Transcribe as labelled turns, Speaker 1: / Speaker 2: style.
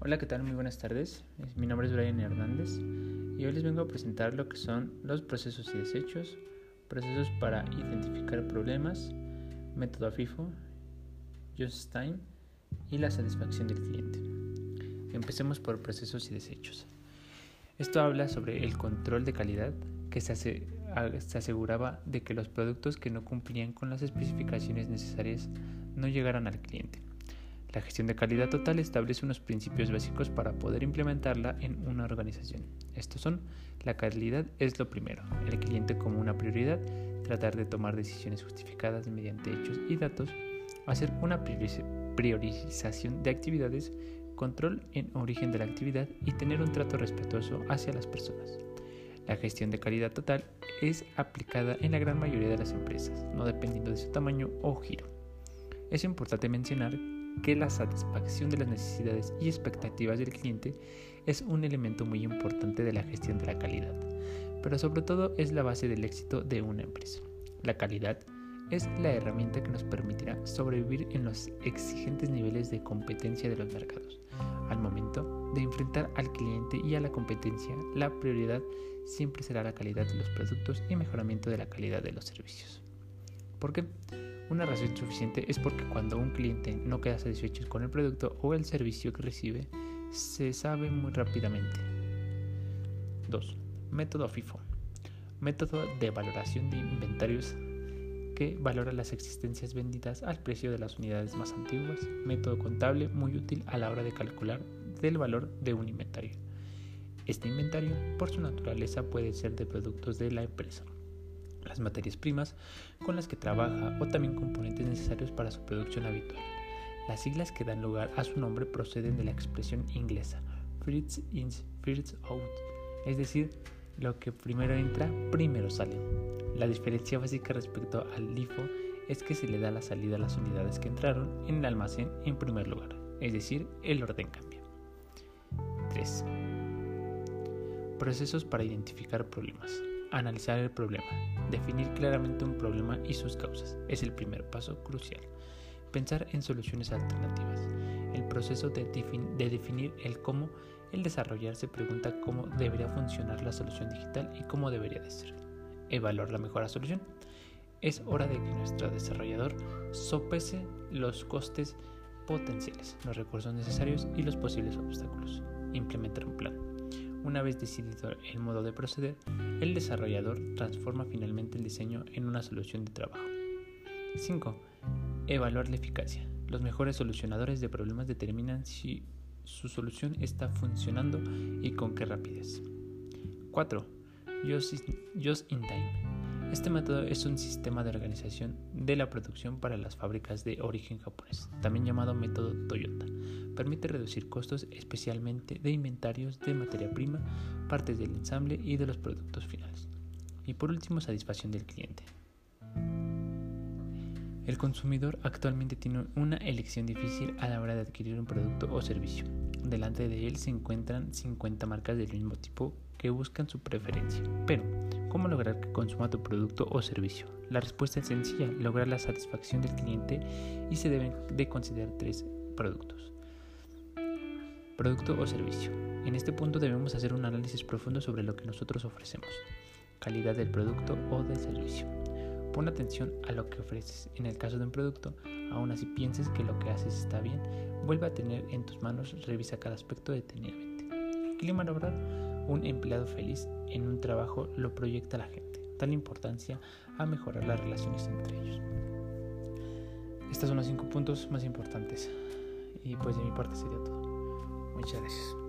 Speaker 1: Hola, ¿qué tal? Muy buenas tardes. Mi nombre es Brian Hernández y hoy les vengo a presentar lo que son los procesos y desechos, procesos para identificar problemas, método FIFO, Just Time y la satisfacción del cliente. Empecemos por procesos y desechos. Esto habla sobre el control de calidad que se, se aseguraba de que los productos que no cumplían con las especificaciones necesarias no llegaran al cliente. La gestión de calidad total establece unos principios básicos para poder implementarla en una organización. Estos son, la calidad es lo primero, el cliente como una prioridad, tratar de tomar decisiones justificadas mediante hechos y datos, hacer una priorización de actividades, control en origen de la actividad y tener un trato respetuoso hacia las personas. La gestión de calidad total es aplicada en la gran mayoría de las empresas, no dependiendo de su tamaño o giro. Es importante mencionar que la satisfacción de las necesidades y expectativas del cliente es un elemento muy importante de la gestión de la calidad, pero sobre todo es la base del éxito de una empresa. La calidad es la herramienta que nos permitirá sobrevivir en los exigentes niveles de competencia de los mercados. Al momento de enfrentar al cliente y a la competencia, la prioridad siempre será la calidad de los productos y mejoramiento de la calidad de los servicios. ¿Por qué? Una razón suficiente es porque cuando un cliente no queda satisfecho con el producto o el servicio que recibe, se sabe muy rápidamente. 2. Método FIFO. Método de valoración de inventarios que valora las existencias vendidas al precio de las unidades más antiguas. Método contable muy útil a la hora de calcular del valor de un inventario. Este inventario, por su naturaleza, puede ser de productos de la empresa las materias primas con las que trabaja o también componentes necesarios para su producción habitual. Las siglas que dan lugar a su nombre proceden de la expresión inglesa first in, first out, es decir, lo que primero entra, primero sale. La diferencia básica respecto al LIFO es que se le da la salida a las unidades que entraron en el almacén en primer lugar, es decir, el orden cambia. 3. Procesos para identificar problemas. Analizar el problema. Definir claramente un problema y sus causas es el primer paso crucial. Pensar en soluciones alternativas. El proceso de, definir el cómo, el desarrollar se pregunta cómo debería funcionar la solución digital y cómo debería de ser. Evaluar la mejor solución. Es hora de que nuestro desarrollador sopese los costes potenciales, los recursos necesarios y los posibles obstáculos. Implementar un plan. Una vez decidido el modo de proceder, el desarrollador transforma finalmente el diseño en una solución de trabajo. 5. Evaluar la eficacia. Los mejores solucionadores de problemas determinan si su solución está funcionando y con qué rapidez. 4. Just in Time. Este método es un sistema de organización de la producción para las fábricas de origen japonés, también llamado método Toyota. Permite reducir costos especialmente de inventarios de materia prima, partes del ensamble y de los productos finales. Y por último, satisfacción del cliente. El consumidor actualmente tiene una elección difícil a la hora de adquirir un producto o servicio. Delante de él se encuentran 50 marcas del mismo tipo que buscan su preferencia. Pero, ¿cómo lograr que consuma tu producto o servicio? La respuesta es sencilla, lograr la satisfacción del cliente y se deben de considerar tres productos. Producto o servicio. En este punto debemos hacer un análisis profundo sobre lo que nosotros ofrecemos. Calidad del producto o del servicio. Pon atención a lo que ofreces. En el caso de un producto, aun así pienses que lo que haces está bien, vuelve a tener en tus manos, revisa cada aspecto detenidamente. Clima laboral. Un empleado feliz en un trabajo lo proyecta la gente. Tal importancia a mejorar las relaciones entre ellos. Estos son los cinco puntos más importantes. Y pues de mi parte sería todo. Muchas gracias.